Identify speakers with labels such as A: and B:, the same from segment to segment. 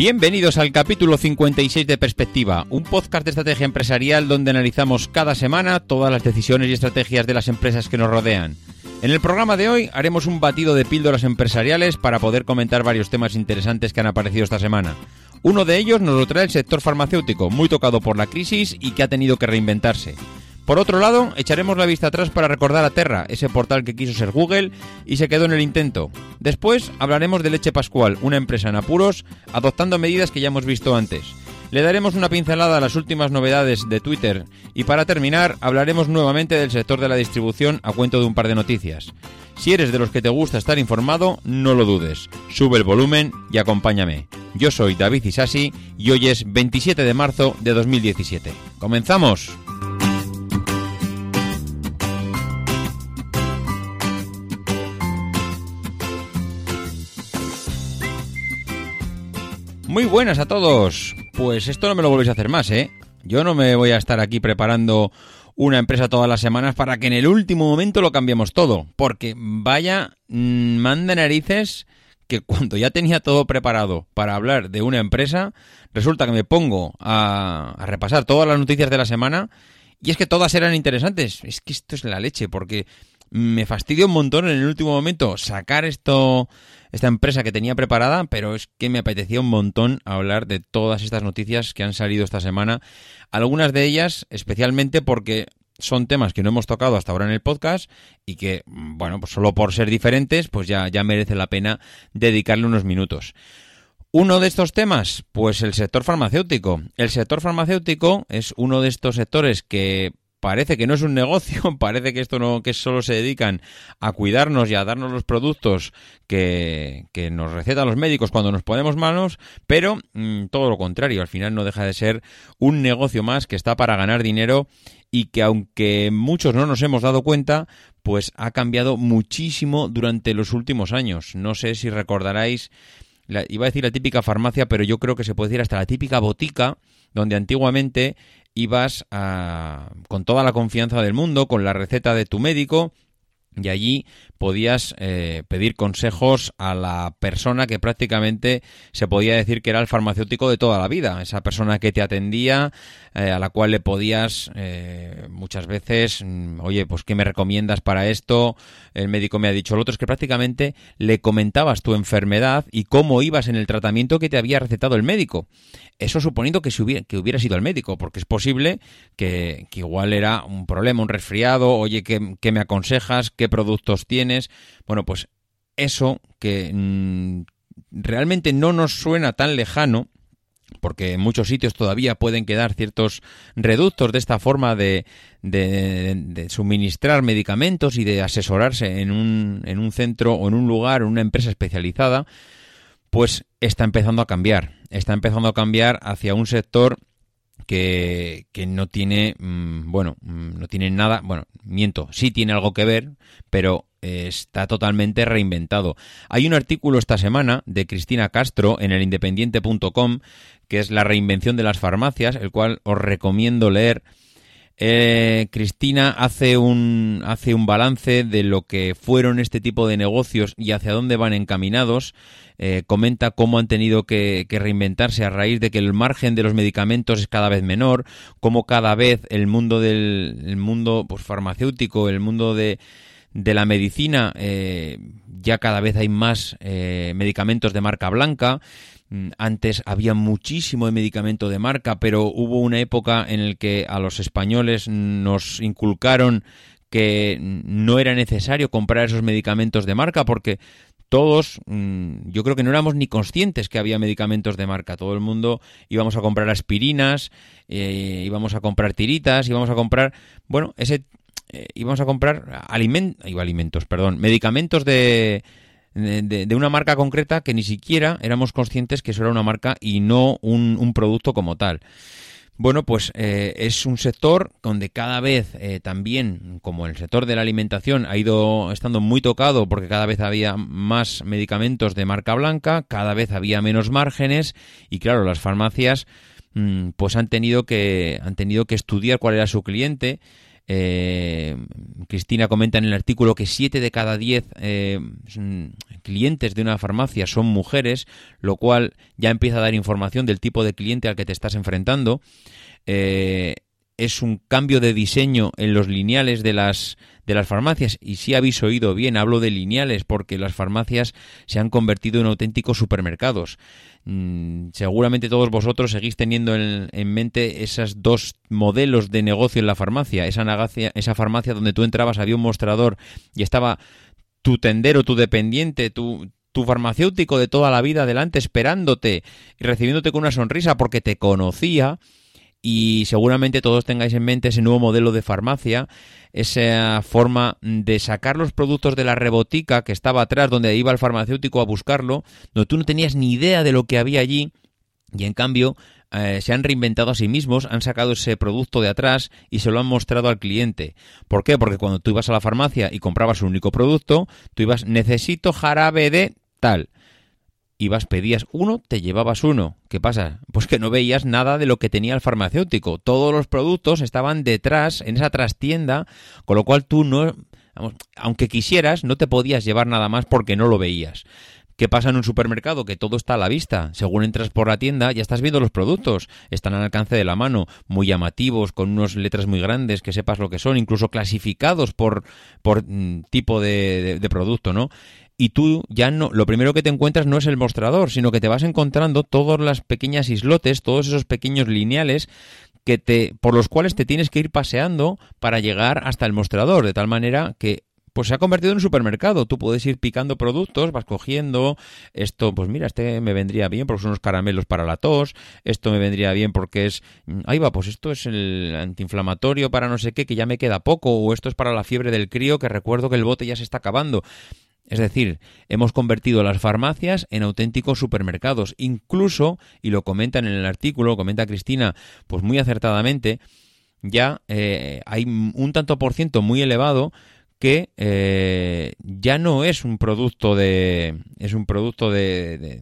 A: Bienvenidos al capítulo 56 de Perspectiva, un podcast de estrategia empresarial donde analizamos cada semana todas las decisiones y estrategias de las empresas que nos rodean. En el programa de hoy haremos un batido de píldoras empresariales para poder comentar varios temas interesantes que han aparecido esta semana. Uno de ellos nos lo trae el sector farmacéutico, muy tocado por la crisis y que ha tenido que reinventarse. Por otro lado, echaremos la vista atrás para recordar a Terra, ese portal que quiso ser Google y se quedó en el intento. Después hablaremos de Leche Pascual, una empresa en apuros, adoptando medidas que ya hemos visto antes. Le daremos una pincelada a las últimas novedades de Twitter y para terminar hablaremos nuevamente del sector de la distribución a cuento de un par de noticias. Si eres de los que te gusta estar informado, no lo dudes. Sube el volumen y acompáñame. Yo soy David Isasi y hoy es 27 de marzo de 2017. ¡Comenzamos! Muy buenas a todos. Pues esto no me lo volvéis a hacer más, ¿eh? Yo no me voy a estar aquí preparando una empresa todas las semanas para que en el último momento lo cambiemos todo. Porque vaya, mmm, manda narices que cuando ya tenía todo preparado para hablar de una empresa, resulta que me pongo a, a repasar todas las noticias de la semana y es que todas eran interesantes. Es que esto es la leche, porque me fastidia un montón en el último momento sacar esto esta empresa que tenía preparada, pero es que me apetecía un montón hablar de todas estas noticias que han salido esta semana. Algunas de ellas, especialmente porque son temas que no hemos tocado hasta ahora en el podcast y que, bueno, pues solo por ser diferentes, pues ya, ya merece la pena dedicarle unos minutos. Uno de estos temas, pues el sector farmacéutico. El sector farmacéutico es uno de estos sectores que parece que no es un negocio, parece que esto no, que solo se dedican a cuidarnos y a darnos los productos que, que nos recetan los médicos cuando nos ponemos manos, pero mmm, todo lo contrario, al final no deja de ser un negocio más que está para ganar dinero y que aunque muchos no nos hemos dado cuenta, pues ha cambiado muchísimo durante los últimos años. No sé si recordaréis, la, iba a decir la típica farmacia, pero yo creo que se puede decir hasta la típica botica, donde antiguamente ibas a, con toda la confianza del mundo, con la receta de tu médico, y allí podías eh, pedir consejos a la persona que prácticamente se podía decir que era el farmacéutico de toda la vida, esa persona que te atendía, eh, a la cual le podías eh, muchas veces, mm, oye, pues ¿qué me recomiendas para esto? El médico me ha dicho lo otro, es que prácticamente le comentabas tu enfermedad y cómo ibas en el tratamiento que te había recetado el médico. Eso suponiendo que, hubiera, que hubieras ido al médico, porque es posible que, que igual era un problema, un resfriado, oye, ¿qué, qué me aconsejas? ¿Qué productos tienes? Bueno, pues eso que mmm, realmente no nos suena tan lejano, porque en muchos sitios todavía pueden quedar ciertos reductos de esta forma de, de, de, suministrar medicamentos y de asesorarse en un, en un centro o en un lugar, en una empresa especializada, pues está empezando a cambiar. Está empezando a cambiar hacia un sector que, no tiene, mmm, bueno, no tiene nada, bueno, miento, sí tiene algo que ver, pero eh, está totalmente reinventado. Hay un artículo esta semana de Cristina Castro en el independiente.com que es la reinvención de las farmacias, el cual os recomiendo leer. Eh, Cristina hace un, hace un balance de lo que fueron este tipo de negocios y hacia dónde van encaminados. Eh, comenta cómo han tenido que, reinventarse a raíz de que el margen de los medicamentos es cada vez menor, cómo cada vez el mundo del el mundo pues, farmacéutico, el mundo de, de la medicina, eh, ya cada vez hay más eh, medicamentos de marca blanca. Antes había muchísimo de medicamento de marca, pero hubo una época en la que a los españoles nos inculcaron que no era necesario comprar esos medicamentos de marca porque todos, yo creo que no éramos ni conscientes que había medicamentos de marca. Todo el mundo íbamos a comprar aspirinas, eh, íbamos a comprar tiritas, íbamos a comprar, bueno, ese eh, íbamos a comprar aliment alimentos, perdón, medicamentos de, de, una marca concreta que ni siquiera éramos conscientes que eso era una marca y no un, un producto como tal. Bueno, pues eh, es un sector donde cada vez eh, también, como el sector de la alimentación, ha ido estando muy tocado porque cada vez había más medicamentos de marca blanca, cada vez había menos márgenes y claro, las farmacias mmm, pues han tenido que han tenido que estudiar cuál era su cliente, Eh, Cristina comenta en el artículo que 7 de cada 10 eh, clientes de una farmacia son mujeres, lo cual ya empieza a dar información del tipo de cliente al que te estás enfrentando. Eh, es un cambio de diseño en los lineales de las de las farmacias. Y si habéis oído bien hablo de lineales porque las farmacias se han convertido en auténticos supermercados. Mm, seguramente todos vosotros seguís teniendo en, mente esos dos modelos de negocio en la farmacia. Esa, esa farmacia donde tú entrabas había un mostrador y estaba tu tendero tu dependiente tu tu farmacéutico de toda la vida delante esperándote y recibiéndote con una sonrisa porque te conocía y seguramente todos tengáis en mente ese nuevo modelo de farmacia, esa forma de sacar los productos de la rebotica que estaba atrás donde iba el farmacéutico a buscarlo, donde tú no tenías ni idea de lo que había allí y en cambio eh, se han reinventado a sí mismos, han sacado ese producto de atrás y se lo han mostrado al cliente. ¿Por qué? Porque cuando tú ibas a la farmacia y comprabas un único producto, tú ibas necesito jarabe de tal ibas, pedías uno, te llevabas uno. ¿Qué pasa? Pues que no veías nada de lo que tenía el farmacéutico. Todos los productos estaban detrás, en esa trastienda, con lo cual tú no, aunque quisieras, no te podías llevar nada más porque no lo veías. ¿Qué pasa en un supermercado? Que todo está a la vista. Según entras por la tienda, ya estás viendo los productos. Están al alcance de la mano, muy llamativos, con unas letras muy grandes, que sepas lo que son, incluso clasificados por, por mm, tipo de producto, ¿no? Y tú ya no, lo primero que te encuentras no es el mostrador, sino que te vas encontrando todas las pequeñas islotes, todos esos pequeños lineales que te, por los cuales te tienes que ir paseando para llegar hasta el mostrador, de tal manera que pues se ha convertido en un supermercado. Tú puedes ir picando productos, vas cogiendo esto, pues mira, este me vendría bien porque son unos caramelos para la tos, esto me vendría bien porque es, ahí va, pues esto es el antiinflamatorio para no sé qué, que ya me queda poco, o esto es para la fiebre del crío, que recuerdo que el bote ya se está acabando. Es decir, hemos convertido las farmacias en auténticos supermercados. Incluso, y lo comentan en el artículo, comenta Cristina, pues muy acertadamente, ya eh, hay un tanto por ciento muy elevado que eh, ya no es un producto de es un producto de,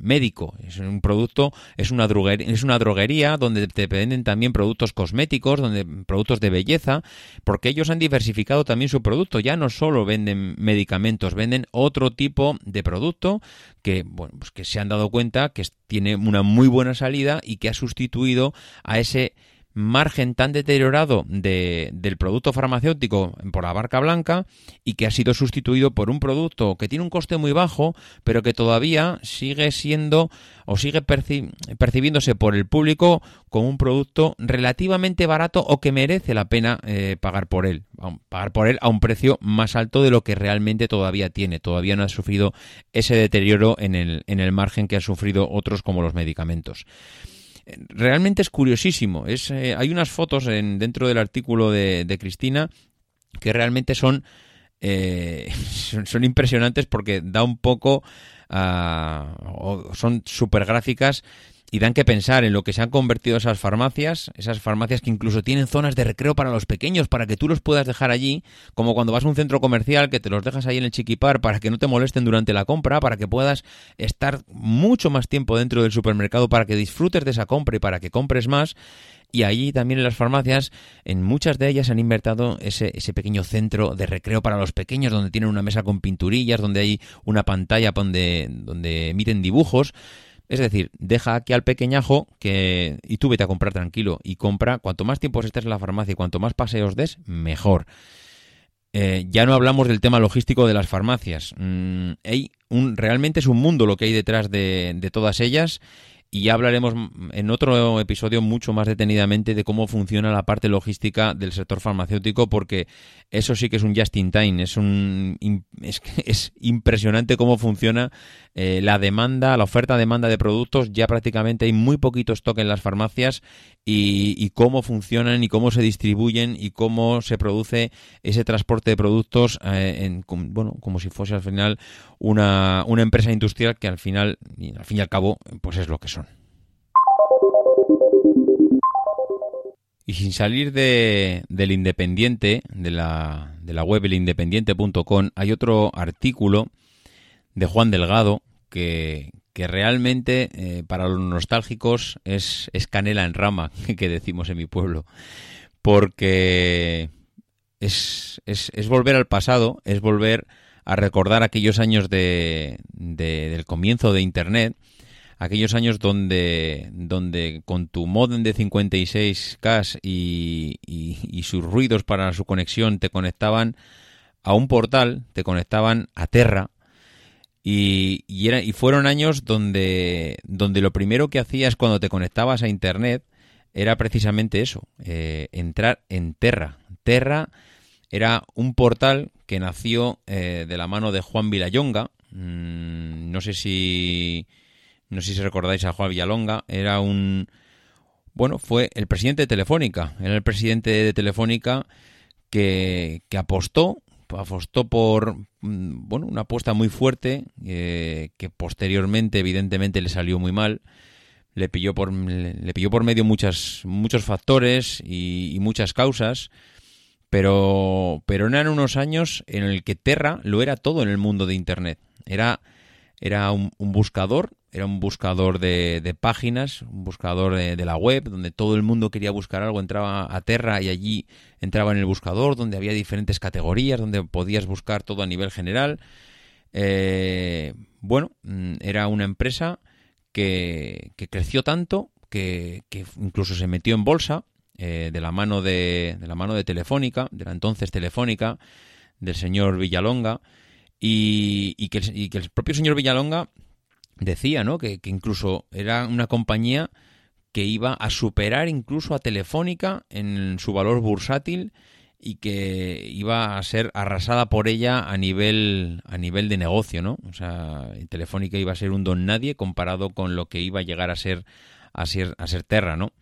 A: médico es un producto es una droguería, es una droguería donde te venden también productos cosméticos donde productos de belleza porque ellos han diversificado también su producto. Ya no solo venden medicamentos venden otro tipo de producto que bueno pues que se han dado cuenta que tiene una muy buena salida y que ha sustituido a ese margen tan deteriorado de, del producto farmacéutico por la barca blanca y que ha sido sustituido por un producto que tiene un coste muy bajo, pero que todavía sigue siendo o sigue percibiéndose por el público como un producto relativamente barato o que merece la pena eh, pagar por él, pagar por él a un precio más alto de lo que realmente todavía tiene. Todavía no ha sufrido ese deterioro en el, en el margen que han sufrido otros como los medicamentos realmente es curiosísimo. Es, eh, hay unas fotos en, dentro del artículo de, de Cristina que realmente son, eh, son, impresionantes porque da un poco, uh, son súper gráficas y dan que pensar en lo que se han convertido esas farmacias, esas farmacias que incluso tienen zonas de recreo para los pequeños, para que tú los puedas dejar allí, como cuando vas a un centro comercial que te los dejas ahí en el chiquipar para que no te molesten durante la compra, para que puedas estar mucho más tiempo dentro del supermercado, para que disfrutes de esa compra y para que compres más. Y allí también en las farmacias, en muchas de ellas han invertido ese, ese pequeño centro de recreo para los pequeños, donde tienen una mesa con pinturillas, donde hay una pantalla donde, donde emiten dibujos. Es decir, deja aquí al pequeñajo que y tú vete a comprar tranquilo y compra cuanto más tiempo estés en la farmacia y cuanto más paseos des, mejor. Eh, ya no hablamos del tema logístico de las farmacias. Mm, hay un, realmente es un mundo lo que hay detrás de, de todas ellas y ya hablaremos en otro episodio mucho más detenidamente de cómo funciona la parte logística del sector farmacéutico porque eso sí que es un just in time es un es, es impresionante cómo funciona eh, la demanda la oferta demanda de productos ya prácticamente hay muy poquito stock en las farmacias y, cómo funcionan y cómo se distribuyen y cómo se produce ese transporte de productos eh, en, bueno como si fuese al final una, una empresa industrial que al final al fin y al cabo pues es lo que son. Y sin salir de, del Independiente, de la, de la web elindependiente.com, hay otro artículo de Juan Delgado que, que realmente eh, para los nostálgicos es, es canela en rama, que decimos en mi pueblo. Porque, es, es, volver al pasado, es volver a recordar aquellos años de, del comienzo de Internet, aquellos años donde, donde con tu modem de 56K y, y, y sus ruidos para su conexión te conectaban a un portal, te conectaban a Terra, y, era, y fueron años donde, donde lo primero que hacías cuando te conectabas a Internet era precisamente eso, eh, entrar en Terra. Terra era un portal que nació eh, de la mano de Juan Villayonga. Mm, no sé si no sé si recordáis a Juan Villalonga. Era un bueno, fue el presidente de Telefónica. Era el presidente de Telefónica que, que apostó apostó por mm, bueno una apuesta muy fuerte eh, que posteriormente evidentemente le salió muy mal. Le pilló por le pilló por medio muchas muchos factores y, muchas causas pero pero eran unos años en el que Terra lo era todo en el mundo de internet. Era era un, buscador era un buscador de, páginas un buscador de, la web donde todo el mundo quería buscar algo entraba a Terra y allí entraba en el buscador donde había diferentes categorías donde podías buscar todo a nivel general. Eh, bueno mm, era una empresa que, creció tanto que, incluso se metió en bolsa eh, de la mano de, de, la mano de Telefónica, de la entonces Telefónica, del señor Villalonga, y, que, el, propio señor Villalonga decía ¿no? que, incluso era una compañía que iba a superar incluso a Telefónica en su valor bursátil y que iba a ser arrasada por ella a nivel a nivel de negocio, ¿no? O sea, Telefónica iba a ser un don nadie comparado con lo que iba a llegar a ser a ser, a ser Terra, ¿no?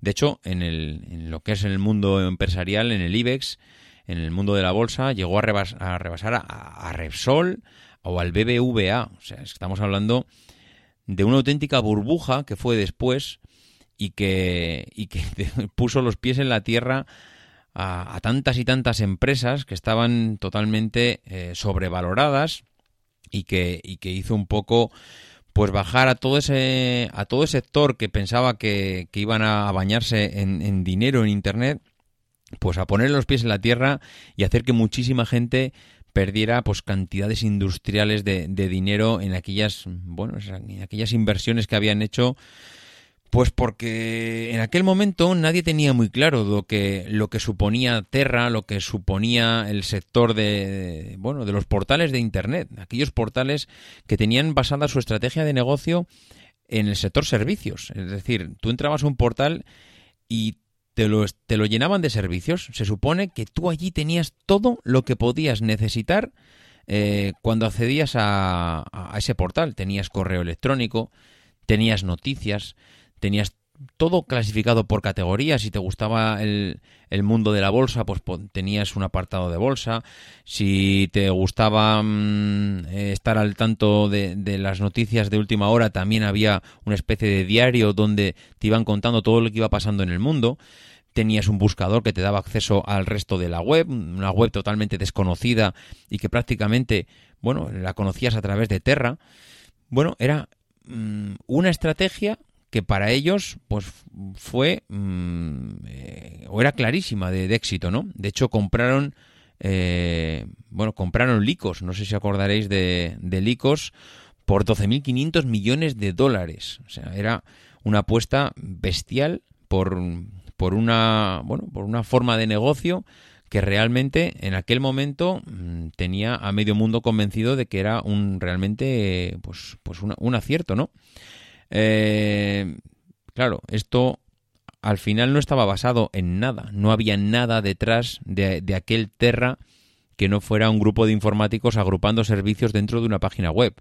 A: De hecho, en, el, en lo que es el mundo empresarial, en el IBEX, en el mundo de la bolsa, llegó a, rebasar a, Repsol o al BBVA. O sea, estamos hablando de una auténtica burbuja que fue después y que, y que puso los pies en la tierra a, tantas y tantas empresas que estaban totalmente eh, sobrevaloradas y que, y que hizo un poco pues bajar a todo ese a todo ese sector que pensaba que, iban a bañarse en, dinero en internet pues a poner los pies en la tierra y hacer que muchísima gente perdiera pues cantidades industriales de, de dinero en aquellas bueno en aquellas inversiones que habían hecho pues porque en aquel momento nadie tenía muy claro lo que, lo que suponía Terra, lo que suponía el sector de, bueno, de los portales de Internet, aquellos portales que tenían basada su estrategia de negocio en el sector servicios. Es decir, tú entrabas a un portal y te lo, te lo llenaban de servicios. Se supone que tú allí tenías todo lo que podías necesitar eh, cuando accedías a, a ese portal. Tenías correo electrónico, tenías noticias, tenías todo clasificado por categorías. Si te gustaba el, el, mundo de la bolsa, pues tenías un apartado de bolsa. Si te gustaba mm, eh, estar al tanto de, de, las noticias de última hora, también había una especie de diario donde te iban contando todo lo que iba pasando en el mundo. Tenías un buscador que te daba acceso al resto de la web, una web totalmente desconocida y que prácticamente, bueno, la conocías a través de Terra. Bueno, era mm, una estrategia que para ellos pues fue mm, eh, o era clarísima de, éxito, ¿no? De hecho compraron eh, bueno compraron Licos, no sé si acordaréis de, de Licos por 12.500 millones de dólares, o sea era una apuesta bestial por por una bueno por una forma de negocio que realmente en aquel momento mm, tenía a medio mundo convencido de que era un realmente pues pues un acierto, ¿no? Eh, claro, esto al final no estaba basado en nada, no había nada detrás de, aquel Terra que no fuera un grupo de informáticos agrupando servicios dentro de una página web.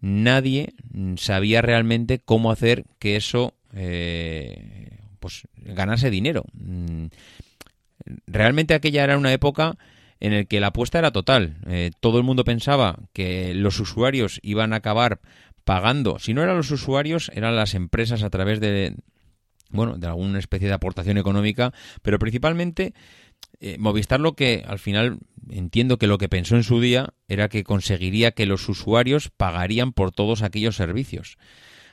A: Nadie sabía realmente cómo hacer que eso eh, pues ganase dinero. Mm, realmente aquella era una época en la que la apuesta era total. Eh, todo el mundo pensaba que los usuarios iban a acabar pagando. Si no eran los usuarios, eran las empresas a través de, bueno, de alguna especie de aportación económica, pero principalmente eh, Movistar lo que al final entiendo que lo que pensó en su día era que conseguiría que los usuarios pagarían por todos aquellos servicios.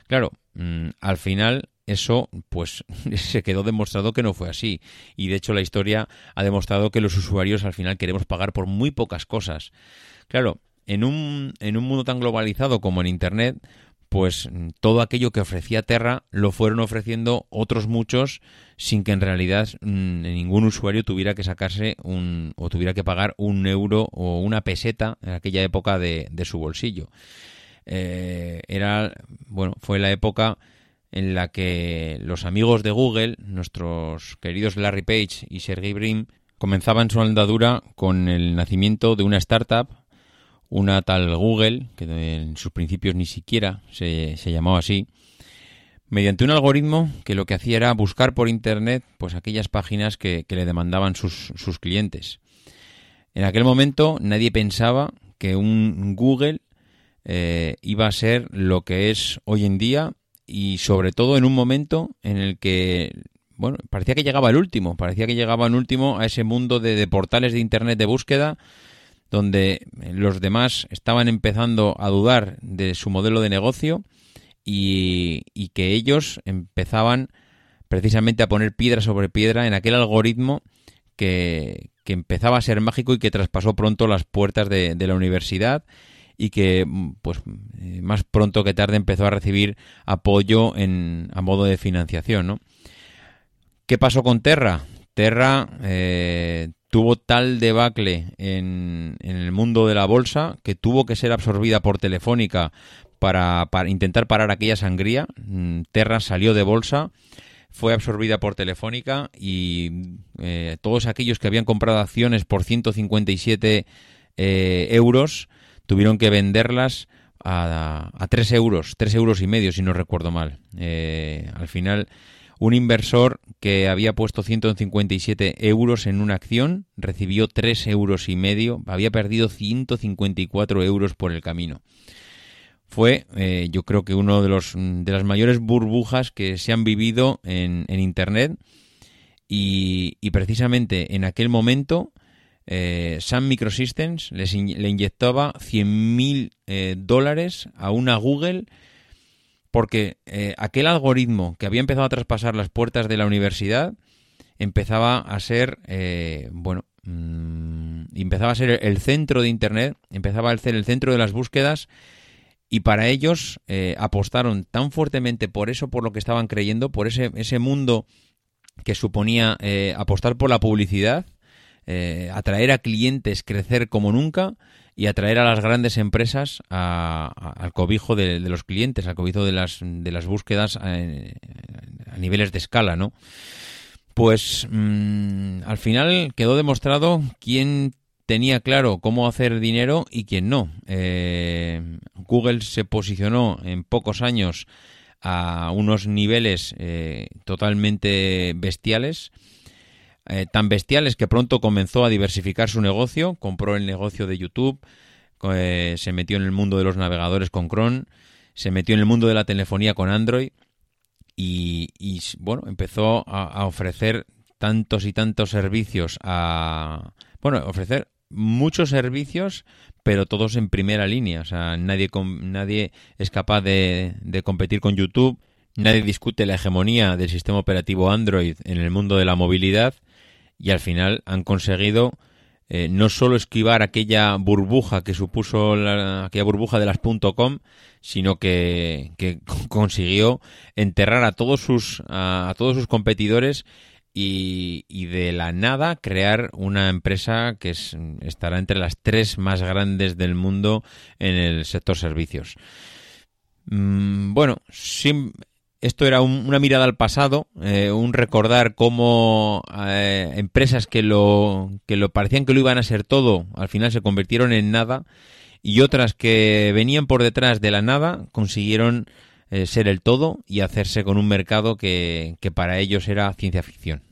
A: Claro, mm, al final eso pues se quedó demostrado que no fue así. Y de hecho la historia ha demostrado que los usuarios al final queremos pagar por muy pocas cosas. Claro, en un, en un mundo tan globalizado como en Internet, pues todo aquello que ofrecía Terra lo fueron ofreciendo otros muchos sin que en realidad mm, ningún usuario tuviera que sacarse un, o tuviera que pagar un euro o una peseta en aquella época de, su bolsillo. Eh, era, bueno, fue la época en la que los amigos de Google, nuestros queridos Larry Page y Sergey Brin, comenzaban su andadura con el nacimiento de una startup una tal Google, que en sus principios ni siquiera se, se llamaba así, mediante un algoritmo que lo que hacía era buscar por Internet pues aquellas páginas que, le demandaban sus, sus, clientes. En aquel momento nadie pensaba que un Google eh, iba a ser lo que es hoy en día y sobre todo en un momento en el que bueno, parecía que llegaba el último, parecía que llegaba el último a ese mundo de, de portales de Internet de búsqueda donde los demás estaban empezando a dudar de su modelo de negocio y, que ellos empezaban precisamente a poner piedra sobre piedra en aquel algoritmo que, empezaba a ser mágico y que traspasó pronto las puertas de, la universidad y que pues más pronto que tarde empezó a recibir apoyo en, a modo de financiación. ¿no? ¿Qué pasó con Terra? Terra eh, tuvo tal debacle en, el mundo de la bolsa que tuvo que ser absorbida por Telefónica para, intentar parar aquella sangría. Mm, Terra salió de bolsa, fue absorbida por Telefónica y eh, todos aquellos que habían comprado acciones por 157 eh, euros tuvieron que venderlas a, a 3 euros, 3 euros y medio si no recuerdo mal. Eh, al final un inversor que había puesto 157 euros en una acción recibió 3 euros y medio, había perdido 154 euros por el camino. Fue, eh, yo creo que uno de, los, de las mayores burbujas que se han vivido en, Internet y, precisamente en aquel momento eh, Sun Microsystems les le inyectaba 100.000 eh, dólares a una Google porque eh, aquel algoritmo que había empezado a traspasar las puertas de la universidad empezaba a ser, eh, bueno, mm, empezaba a ser el centro de Internet, empezaba a ser el centro de las búsquedas y para ellos eh, apostaron tan fuertemente por eso, por lo que estaban creyendo, por ese, ese mundo que suponía apostar por la publicidad, atraer a clientes, crecer como nunca, y atraer a las grandes empresas al cobijo de, los clientes, al cobijo de las, de las búsquedas a, niveles de escala, ¿no? Pues mm, al final quedó demostrado quién tenía claro cómo hacer dinero y quién no. Eh, Google se posicionó en pocos años a unos niveles eh, totalmente bestiales eh, tan bestiales que pronto comenzó a diversificar su negocio, compró el negocio de YouTube, eh, se metió en el mundo de los navegadores con Chrome, se metió en el mundo de la telefonía con Android y, bueno, empezó a, ofrecer tantos y tantos servicios a... Bueno, ofrecer muchos servicios, pero todos en primera línea. O sea, nadie, nadie es capaz de, de competir con YouTube. Nadie discute la hegemonía del sistema operativo Android en el mundo de la movilidad y al final han conseguido eh, no solo esquivar aquella burbuja que supuso aquella burbuja de las .com, sino que, consiguió enterrar a todos sus a, todos sus competidores y, de la nada crear una empresa que estará entre las tres más grandes del mundo en el sector servicios. Mm, bueno, sin, esto era una mirada al pasado, eh, un recordar cómo eh, empresas que lo, que lo parecían que lo iban a ser todo, al final se convirtieron en nada, y otras que venían por detrás de la nada consiguieron eh, ser el todo y hacerse con un mercado que, que para ellos era ciencia ficción.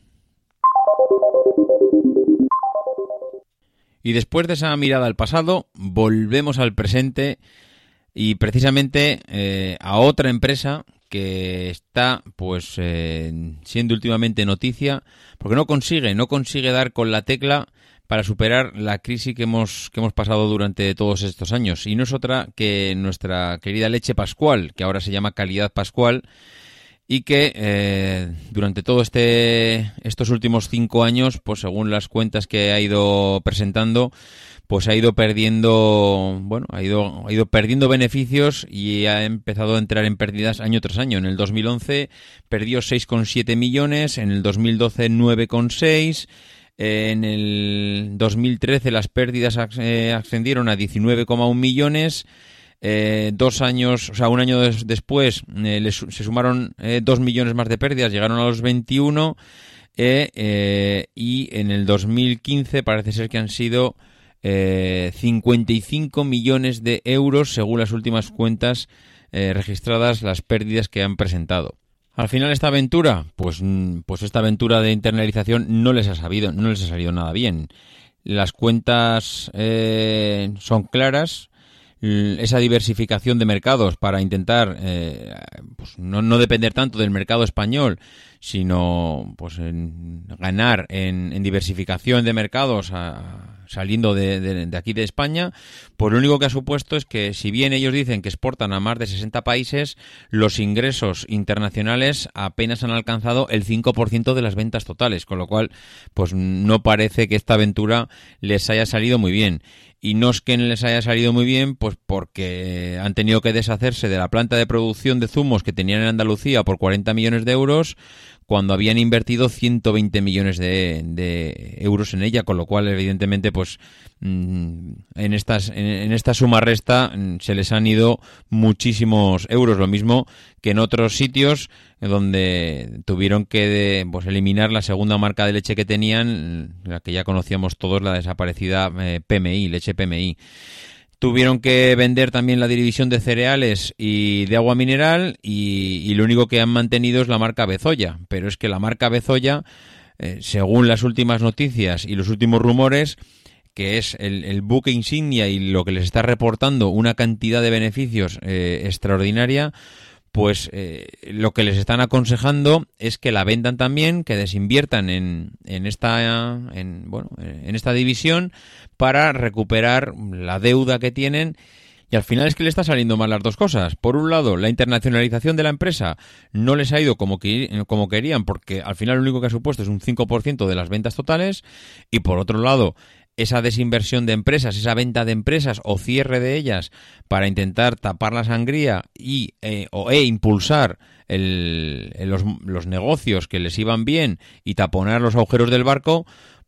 A: Y después de esa mirada al pasado, volvemos al presente y precisamente a otra empresa que está pues eh, siendo últimamente noticia porque no consigue no consigue dar con la tecla para superar la crisis que hemos que hemos pasado durante todos estos años. Y no es otra que nuestra querida leche pascual que ahora se llama calidad pascual y que eh, durante todo este estos últimos cinco años, pues según las cuentas que ha ido presentando, pues ha ido perdiendo, bueno, ha ido, ha ido perdiendo beneficios y ha empezado a entrar en pérdidas año tras año. En el 2011 perdió 6,7 millones, en el 2012 9,6 en el 2013 las pérdidas eh, ascendieron a 19,1 millones. Eh, dos años, o sea, un año después eh, se sumaron dos millones más de pérdidas, llegaron a los 21 y en el 2015 parece ser que han sido 55 millones de euros según las últimas cuentas registradas las pérdidas que han presentado. Al final esta aventura, pues, mm, pues esta aventura de internalización no les ha sabido, no les ha salido nada bien. Las cuentas eh, son claras, esa diversificación de mercados para intentar eh, pues no, no, depender tanto del mercado español, sino pues en ganar en, diversificación de mercados saliendo de, aquí de España, pues lo único que ha supuesto es que si bien ellos dicen que exportan a más de 60 países, los ingresos internacionales apenas han alcanzado el 5% de las ventas totales, con lo cual pues no parece que esta aventura les haya salido muy bien. Y no es que les haya salido muy bien, pues porque han tenido que deshacerse de la planta de producción de zumos que tenían en Andalucía por 40 millones de euros, cuando habían invertido 120 millones de, euros en ella, con lo cual, evidentemente, pues mm, en, estas, en, esta suma resta mm, se les han ido muchísimos euros, lo mismo que en otros sitios donde tuvieron que pues, eliminar la segunda marca de leche que tenían, la que ya conocíamos todos, la desaparecida eh, PMI, leche PMI. Tuvieron que vender también la división de cereales y de agua mineral y, lo único que han mantenido es la marca Bezoya. Pero es que la marca Bezoya, eh, según las últimas noticias y los últimos rumores, que es el, buque insignia y lo que les está reportando una cantidad de beneficios eh, extraordinaria, pues eh, lo que les están aconsejando es que la vendan también, que desinviertan en, en esta en, bueno, en esta división para recuperar la deuda que tienen y al final es que le está saliendo mal las dos cosas. Por un lado, la internacionalización de la empresa no les ha ido como, como querían porque al final lo único que ha supuesto es un 5% de las ventas totales y por otro lado, esa desinversión de empresas, esa venta de empresas o cierre de ellas para intentar tapar la sangría y eh, o, e impulsar los, negocios que les iban bien y taponar los agujeros del barco,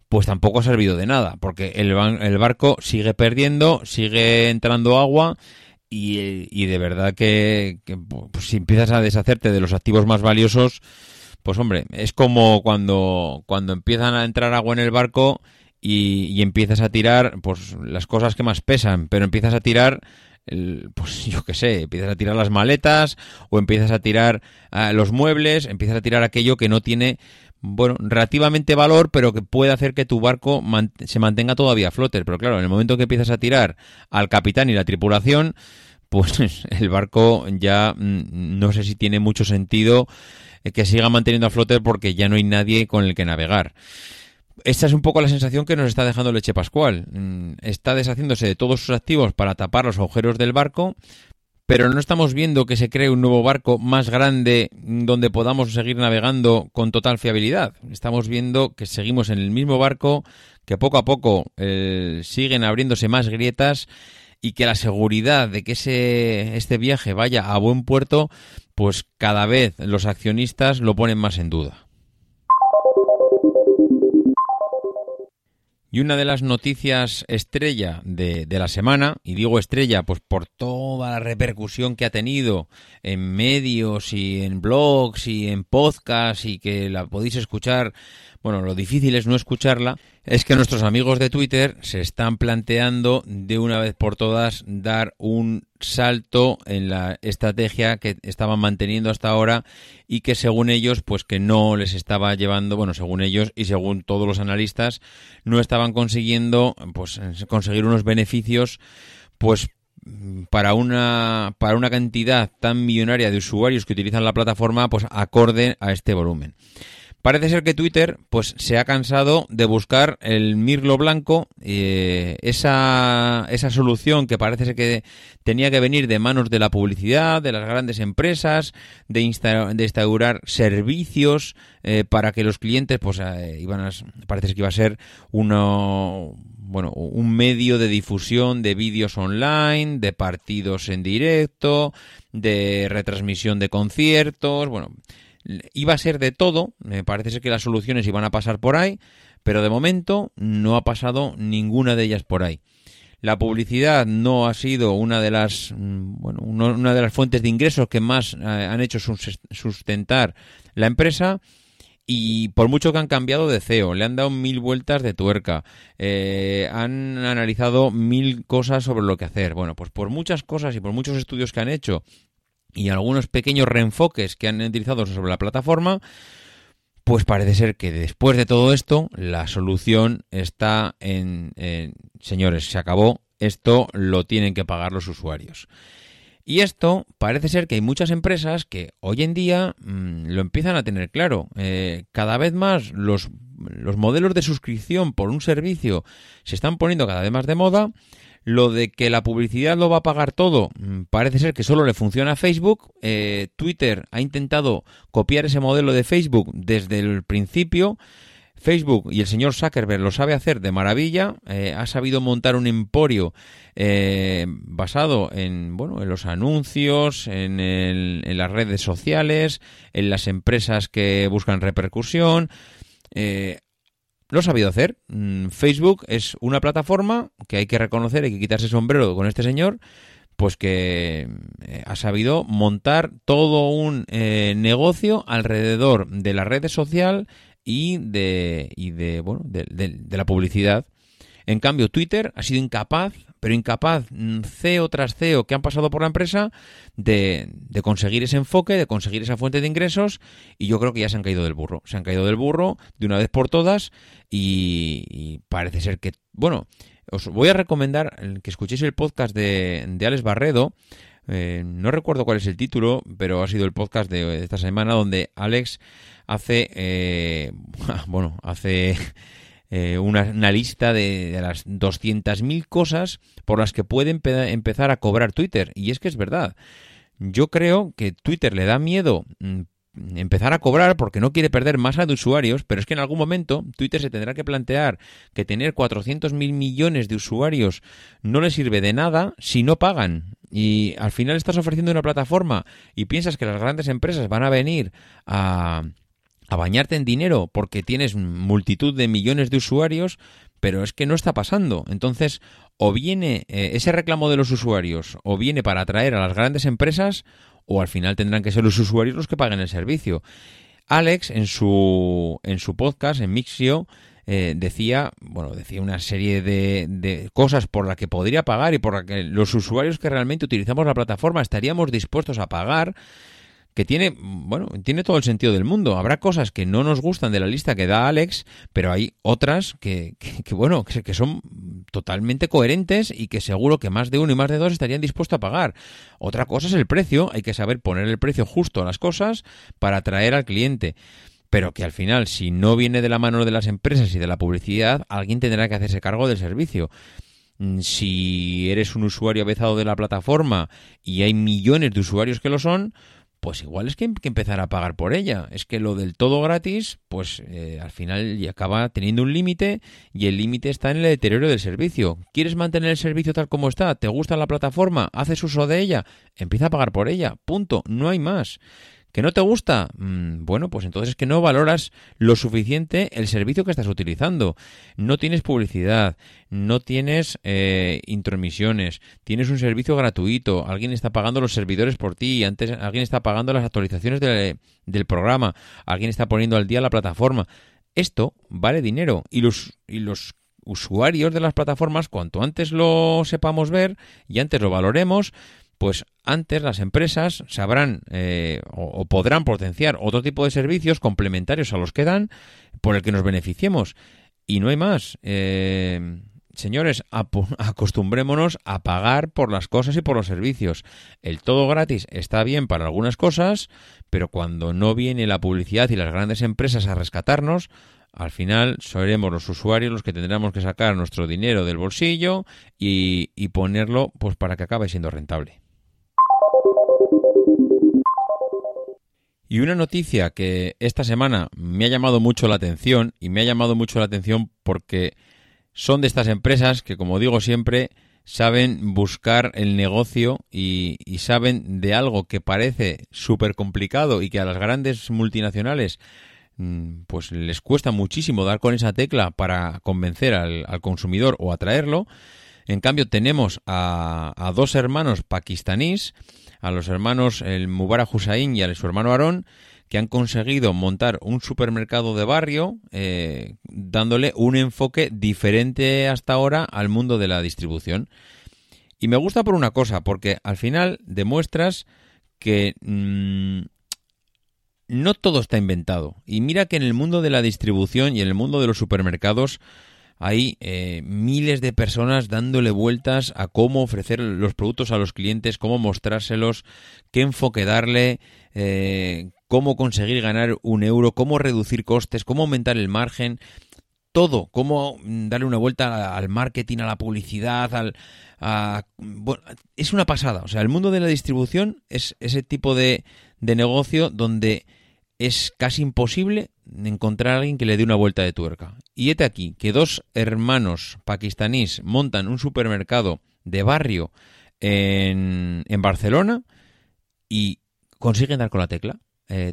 A: pues tampoco ha servido de nada, porque el, el barco sigue perdiendo, sigue entrando agua y, de verdad que, pues, si empiezas a deshacerte de los activos más valiosos, pues hombre, es como cuando, cuando empiezan a entrar agua en el barco y, empiezas a tirar pues las cosas que más pesan, pero empiezas a tirar el, pues yo qué sé, empiezas a tirar las maletas o empiezas a tirar ah, los muebles, empiezas a tirar aquello que no tiene bueno, relativamente valor, pero que puede hacer que tu barco se mantenga todavía a flote. Pero claro, en el momento que empiezas a tirar al capitán y la tripulación, pues el barco ya mm, no sé si tiene mucho sentido eh, que siga manteniendo a flote porque ya no hay nadie con el que navegar esta es un poco la sensación que nos está dejando Leche Pascual. Mm, está deshaciéndose de todos sus activos para tapar los agujeros del barco, pero no estamos viendo que se cree un nuevo barco más grande donde podamos seguir navegando con total fiabilidad. Estamos viendo que seguimos en el mismo barco, que poco a poco eh, siguen abriéndose más grietas y que la seguridad de que ese, este viaje vaya a buen puerto, pues cada vez los accionistas lo ponen más en duda. Y una de las noticias estrella de, la semana, y digo estrella pues por toda la repercusión que ha tenido en medios y en blogs y en podcasts y que la podéis escuchar bueno, lo difícil es no escucharla, es que nuestros amigos de Twitter se están planteando de una vez por todas dar un salto en la estrategia que estaban manteniendo hasta ahora y que según ellos pues que no les estaba llevando, bueno, según ellos y según todos los analistas no estaban consiguiendo pues conseguir unos beneficios pues para una para una cantidad tan millonaria de usuarios que utilizan la plataforma pues acorde a este volumen. Parece ser que Twitter pues se ha cansado de buscar el mirlo blanco, eh, esa, esa solución que parece ser que tenía que venir de manos de la publicidad, de las grandes empresas, de, instaurar servicios eh, para que los clientes pues eh, iban a, parece que iba a ser uno bueno, un medio de difusión de vídeos online, de partidos en directo, de retransmisión de conciertos, bueno, iba a ser de todo, me parece ser que las soluciones iban a pasar por ahí, pero de momento no ha pasado ninguna de ellas por ahí. La publicidad no ha sido una de las mm, bueno, una de las fuentes de ingresos que más eh, han hecho sustentar la empresa y por mucho que han cambiado de CEO, le han dado mil vueltas de tuerca, eh, han analizado mil cosas sobre lo que hacer. Bueno, pues por muchas cosas y por muchos estudios que han hecho y algunos pequeños reenfoques que han utilizado sobre la plataforma, pues parece ser que después de todo esto, la solución está en, señores, se acabó, esto lo tienen que pagar los usuarios. Y esto parece ser que hay muchas empresas que hoy en día mm, lo empiezan a tener claro. Eh, cada vez más los, los modelos de suscripción por un servicio se están poniendo cada vez más de moda lo de que la publicidad lo va a pagar todo, mm, parece ser que solo le funciona a Facebook. Eh, Twitter ha intentado copiar ese modelo de Facebook desde el principio. Facebook y el señor Zuckerberg lo sabe hacer de maravilla, eh, ha sabido montar un emporio eh, basado en bueno en los anuncios, en, en, las redes sociales, en las empresas que buscan repercusión. Lo ha sabido hacer. Mm, Facebook es una plataforma que hay que reconocer, hay que quitarse sombrero con este señor, pues que eh, ha sabido montar todo un eh, negocio alrededor de la red social y de, y de, bueno, de la publicidad. En cambio, Twitter ha sido incapaz pero incapaz mm, CEO tras CEO que han pasado por la empresa de, conseguir ese enfoque, de conseguir esa fuente de ingresos y yo creo que ya se han caído del burro. Se han caído del burro de una vez por todas y, parece ser que, bueno, os voy a recomendar que escuchéis el podcast de, de Alex Barredo. Eh, no recuerdo cuál es el título, pero ha sido el podcast de, esta semana donde Alex hace, eh, bueno, hace eh, una, lista de, las 200.000 cosas por las que puede empezar a cobrar Twitter. Y es que es verdad. Yo creo que Twitter le da miedo mm, empezar a cobrar porque no quiere perder masa de usuarios, pero es que en algún momento Twitter se tendrá que plantear que tener 400 mil millones de usuarios no le sirve de nada si no pagan. Y al final estás ofreciendo una plataforma y piensas que las grandes empresas van a venir a a bañarte en dinero porque tienes multitud de millones de usuarios, pero es que no está pasando. Entonces, o viene eh, ese reclamo de los usuarios, o viene para atraer a las grandes empresas, o al final tendrán que ser los usuarios los que paguen el servicio. Alex, en su, en su podcast, en Mixio, eh, decía, bueno, decía una serie de, de cosas por las que podría pagar y por las que los usuarios que realmente utilizamos la plataforma estaríamos dispuestos a pagar que tiene, bueno, tiene todo el sentido del mundo. Habrá cosas que no nos gustan de la lista que da Alex, pero hay otras que, que, bueno, que, que, son totalmente coherentes y que seguro que más de uno y más de dos estarían dispuestos a pagar. Otra cosa es el precio, hay que saber poner el precio justo a las cosas para atraer al cliente. Pero que al final, si no viene de la mano de las empresas y de la publicidad, alguien tendrá que hacerse cargo del servicio mm, si eres un usuario avezado de la plataforma y hay millones de usuarios que lo son, pues igual es que empezar a pagar por ella. Es que lo del todo gratis, pues eh, al final acaba teniendo un límite y el límite está en el deterioro del servicio. ¿Quieres mantener el servicio tal como está? ¿Te gusta la plataforma? ¿Haces uso de ella? Empieza a pagar por ella. Punto. No hay más. ¿Que no te gusta? Mm, bueno, pues entonces es que no valoras lo suficiente el servicio que estás utilizando. No tienes publicidad, no tienes eh, intromisiones, tienes un servicio gratuito, alguien está pagando los servidores por ti, antes alguien está pagando las actualizaciones del programa, alguien está poniendo al día la plataforma. Esto vale dinero y los, y los usuarios de las plataformas, cuanto antes lo sepamos ver y antes lo valoremos, pues antes las empresas sabrán eh, o, podrán potenciar otro tipo de servicios complementarios a los que dan por el que nos beneficiemos. Y no hay más. Eh, señores, acostumbrémonos a pagar por las cosas y por los servicios. El todo gratis está bien para algunas cosas, pero cuando no viene la publicidad y las grandes empresas a rescatarnos, al final seremos los usuarios los que tendremos que sacar nuestro dinero del bolsillo y, y ponerlo pues para que acabe siendo rentable. Y una noticia que esta semana me ha llamado mucho la atención, y me ha llamado mucho la atención porque son de estas empresas que, como digo siempre, saben buscar el negocio y, saben de algo que parece súper complicado y que a las grandes multinacionales mm, pues les cuesta muchísimo dar con esa tecla para convencer al, consumidor o atraerlo. En cambio tenemos a, a dos hermanos pakistaníes a los hermanos el Mubarak Hussain y a su hermano Aarón, que han conseguido montar un supermercado de barrio eh, dándole un enfoque diferente hasta ahora al mundo de la distribución. Y me gusta por una cosa, porque al final demuestras que mm, no todo está inventado. Y mira que en el mundo de la distribución y en el mundo de los supermercados hay eh, miles de personas dándole vueltas a cómo ofrecer los productos a los clientes, cómo mostrárselos, qué enfoque darle, eh, cómo conseguir ganar un euro, cómo reducir costes, cómo aumentar el margen, todo, cómo darle una vuelta al marketing, a la publicidad, al, es una pasada. O sea, el mundo de la distribución es ese tipo de, de negocio donde es casi imposible encontrar a alguien que le dé una vuelta de tuerca. Y este aquí que dos hermanos pakistaníes montan un supermercado de barrio en, en Barcelona y consiguen dar con la tecla. Eh,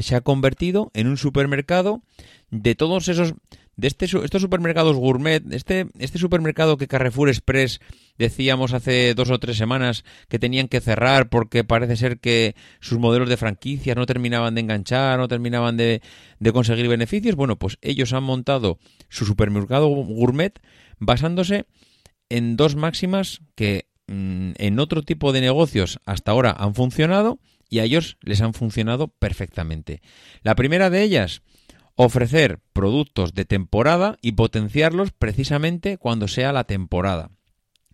A: se ha convertido en un supermercado de todos esos de este, estos supermercados gourmet, este, este supermercado que Carrefour Express decíamos hace dos o tres semanas que tenían que cerrar porque parece ser que sus modelos de franquicias no terminaban de enganchar, no terminaban de, de conseguir beneficios, bueno, pues ellos han montado su supermercado gourmet basándose en dos máximas que mm, en otro tipo de negocios hasta ahora han funcionado y a ellos les han funcionado perfectamente. La primera de ellas, ofrecer productos de temporada y potenciarlos precisamente cuando sea la temporada.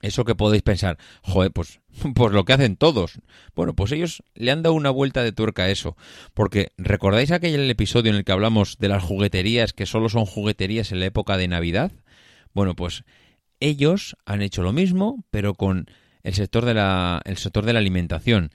A: Eso que podéis pensar, joder, pues, pues lo que hacen todos. Bueno, pues ellos le han dado una vuelta de tuerca a eso. Porque, ¿recordáis aquel episodio en el que hablamos de las jugueterías que solo son jugueterías en la época de Navidad? Bueno, pues ellos han hecho lo mismo, pero con el sector de la, el sector de la alimentación.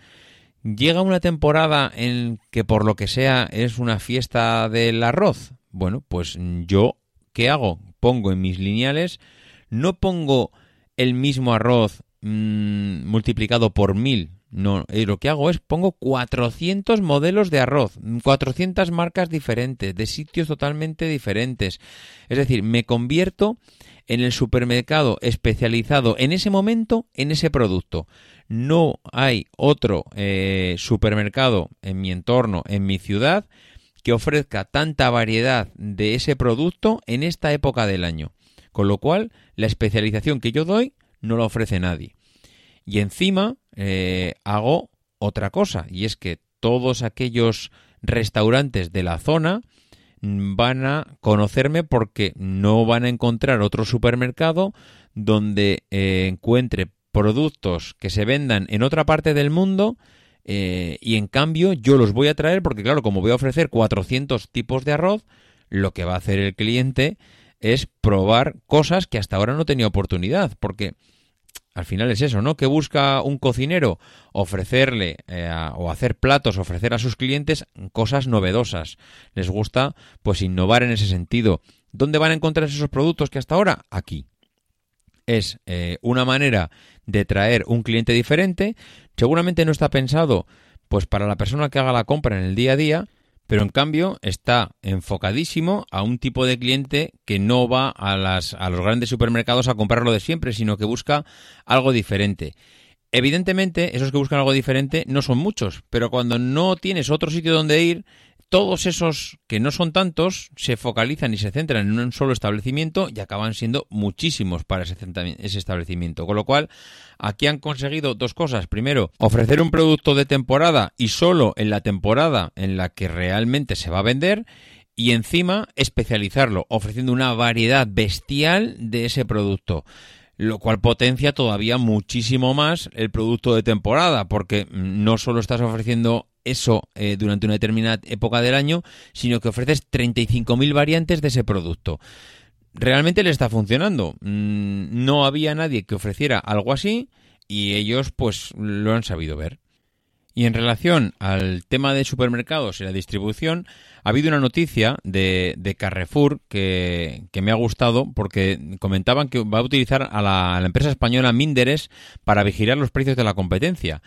A: Llega una temporada en que por lo que sea es una fiesta del arroz. Bueno, pues yo, ¿qué hago? Pongo en mis lineales, no pongo el mismo arroz mm, multiplicado por mil. No, eh, lo que hago es pongo 400 modelos de arroz, 400 marcas diferentes, de sitios totalmente diferentes. Es decir, me convierto en el supermercado especializado en ese momento en ese producto no hay otro eh, supermercado en mi entorno, en mi ciudad, que ofrezca tanta variedad de ese producto en esta época del año. Con lo cual, la especialización que yo doy no la ofrece nadie. Y encima eh, hago otra cosa, y es que todos aquellos restaurantes de la zona van a conocerme porque no van a encontrar otro supermercado donde eh, encuentre productos que se vendan en otra parte del mundo eh, y en cambio yo los voy a traer porque claro, como voy a ofrecer 400 tipos de arroz, lo que va a hacer el cliente es probar cosas que hasta ahora no tenía oportunidad, porque al final es eso, ¿no? Que busca un cocinero ofrecerle eh, o hacer platos, ofrecer a sus clientes cosas novedosas. Les gusta pues innovar en ese sentido. ¿Dónde van a encontrar esos productos que hasta ahora? Aquí es eh, una manera de traer un cliente diferente. Seguramente no está pensado pues para la persona que haga la compra en el día a día, pero en cambio está enfocadísimo a un tipo de cliente que no va a, las, a los grandes supermercados a comprarlo de siempre, sino que busca algo diferente. Evidentemente, esos que buscan algo diferente no son muchos, pero cuando no tienes otro sitio donde ir, todos esos que no son tantos se focalizan y se centran en un solo establecimiento y acaban siendo muchísimos para ese, establecimiento. Con lo cual, aquí han conseguido dos cosas. Primero, ofrecer un producto de temporada y solo en la temporada en la que realmente se va a vender. y encima especializarlo, ofreciendo una variedad bestial de ese producto lo cual potencia todavía muchísimo más el producto de temporada, porque no solo estás ofreciendo eso eh, durante una determinada época del año, sino que ofreces 35.000 variantes de ese producto. Realmente le está funcionando. Mm, no había nadie que ofreciera algo así y ellos pues lo han sabido ver. Y en relación al tema de supermercados y la distribución, ha habido una noticia de, de Carrefour que, me ha gustado porque comentaban que va a utilizar a la, empresa española Minderes para vigilar los precios de la competencia.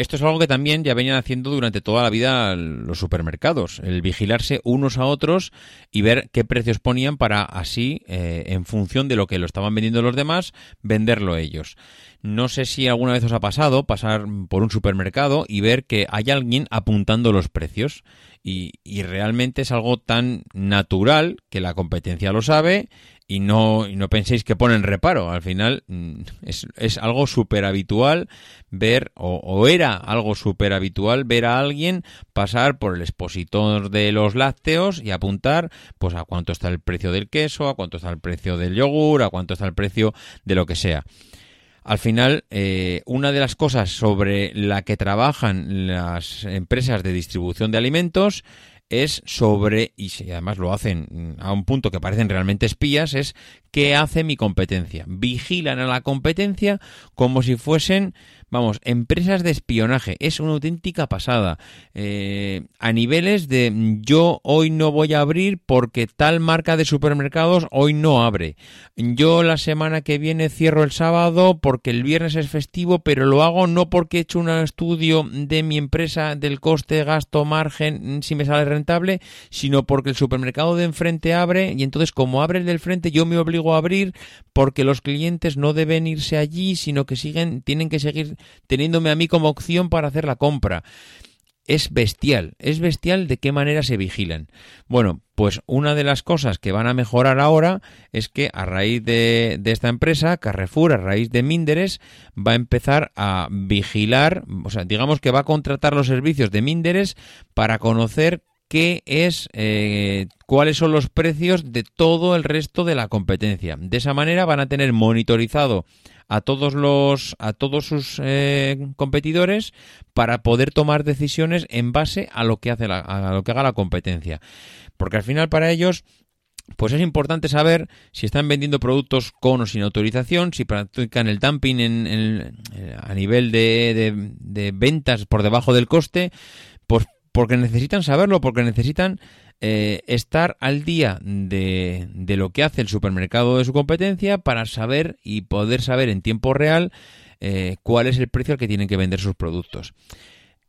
A: Esto es algo que también ya venían haciendo durante toda la vida los supermercados, el vigilarse unos a otros y ver qué precios ponían para así, eh, en función de lo que lo estaban vendiendo los demás, venderlo ellos. No sé si alguna vez os ha pasado pasar por un supermercado y ver que hay alguien apuntando los precios. Y, realmente es algo tan natural que la competencia lo sabe y no, no penséis que ponen reparo. Al final mm, es, es algo súper habitual ver, o, o, era algo súper habitual ver a alguien pasar por el expositor de los lácteos y apuntar pues a cuánto está el precio del queso, a cuánto está el precio del yogur, a cuánto está el precio de lo que sea al final, eh, una de las cosas sobre la que trabajan las empresas de distribución de alimentos es sobre, y además lo hacen a un punto que parecen realmente espías, es qué hace mi competencia. Vigilan a la competencia como si fuesen Vamos, empresas de espionaje, es una auténtica pasada. Eh, a niveles de yo hoy no voy a abrir porque tal marca de supermercados hoy no abre. Yo la semana que viene cierro el sábado porque el viernes es festivo, pero lo hago no porque he hecho un estudio de mi empresa del coste, gasto, margen, si me sale rentable, sino porque el supermercado de enfrente abre y entonces como abre el del frente yo me obligo abrir porque los clientes no deben irse allí, sino que siguen, tienen que seguir teniéndome a mí como opción para hacer la compra. Es bestial, es bestial de qué manera se vigilan. Bueno, pues una de las cosas que van a mejorar ahora es que a raíz de, esta empresa, Carrefour, a raíz de Minderes, va a empezar a vigilar, o sea, digamos que va a contratar los servicios de Minderes para conocer qué es, eh, cuáles son los precios de todo el resto de la competencia. De esa manera van a tener monitorizado a todos los a todos sus eh, competidores para poder tomar decisiones en base a lo que hace a lo que haga la competencia porque al final para ellos pues es importante saber si están vendiendo productos con o sin autorización, si practican el dumping en, a nivel de, de, ventas por debajo del coste, pues porque necesitan saberlo, porque necesitan eh, estar al día de, de, lo que hace el supermercado de su competencia para saber y poder saber en tiempo real eh, cuál es el precio al que tienen que vender sus productos.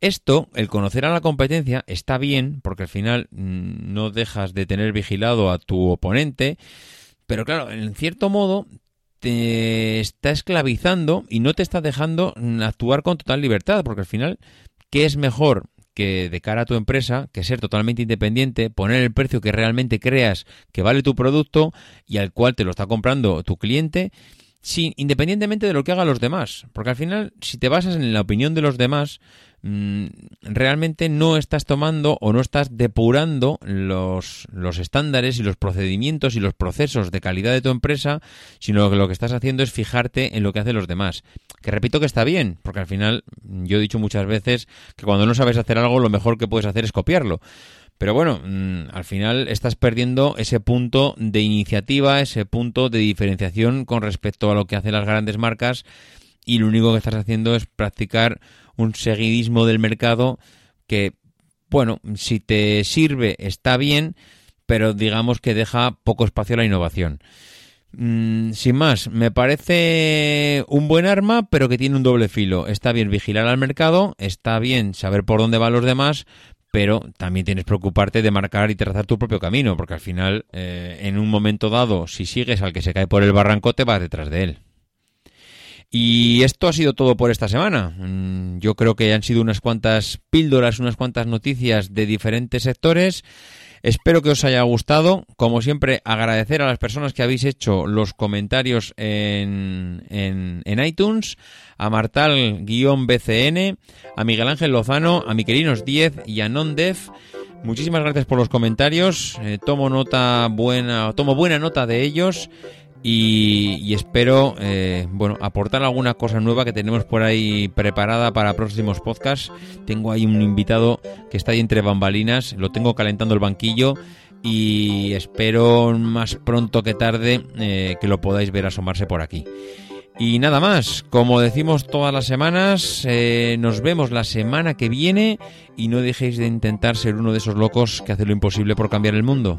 A: Esto, el conocer a la competencia, está bien, porque al final mm, no dejas de tener vigilado a tu oponente, pero claro, en cierto modo te está esclavizando y no te está dejando actuar con total libertad, porque al final, ¿qué es mejor? Que de cara a tu empresa, que ser totalmente independiente, poner el precio que realmente creas que vale tu producto y al cual te lo está comprando tu cliente, sin, independientemente de lo que hagan los demás. Porque al final, si te basas en la opinión de los demás, Mm, realmente no estás tomando o no estás depurando los, los estándares y los procedimientos y los procesos de calidad de tu empresa, sino que lo que estás haciendo es fijarte en lo que hacen los demás. Que repito que está bien, porque al final yo he dicho muchas veces que cuando no sabes hacer algo lo mejor que puedes hacer es copiarlo. Pero bueno, mm, al final estás perdiendo ese punto de iniciativa, ese punto de diferenciación con respecto a lo que hacen las grandes marcas y lo único que estás haciendo es practicar un seguidismo del mercado que, bueno, si te sirve está bien, pero digamos que deja poco espacio a la innovación. Mm, sin más, me parece un buen arma, pero que tiene un doble filo. Está bien vigilar al mercado, está bien saber por dónde van los demás, pero también tienes que preocuparte de marcar y trazar tu propio camino, porque al final, eh, en un momento dado, si sigues al que se cae por el barranco, te vas detrás de él. Y esto ha sido todo por esta semana. Mm, yo creo que han sido unas cuantas píldoras, unas cuantas noticias de diferentes sectores. Espero que os haya gustado. Como siempre, agradecer a las personas que habéis hecho los comentarios en, en, iTunes, a Martal-BCN, a Miguel Ángel Lozano, a Miquelinos 10 y a Nondef. Muchísimas gracias por los comentarios. Eh, tomo nota buena, tomo buena nota de ellos y, espero, eh, bueno, aportar alguna cosa nueva que tenemos por ahí preparada para próximos podcasts. Tengo ahí un invitado que está ahí entre bambalinas, lo tengo calentando el banquillo y espero más pronto que tarde eh, que lo podáis ver asomarse por aquí. Y nada más, como decimos todas las semanas, eh, nos vemos la semana que viene y no dejéis de intentar ser uno de esos locos que hace lo imposible por cambiar el mundo.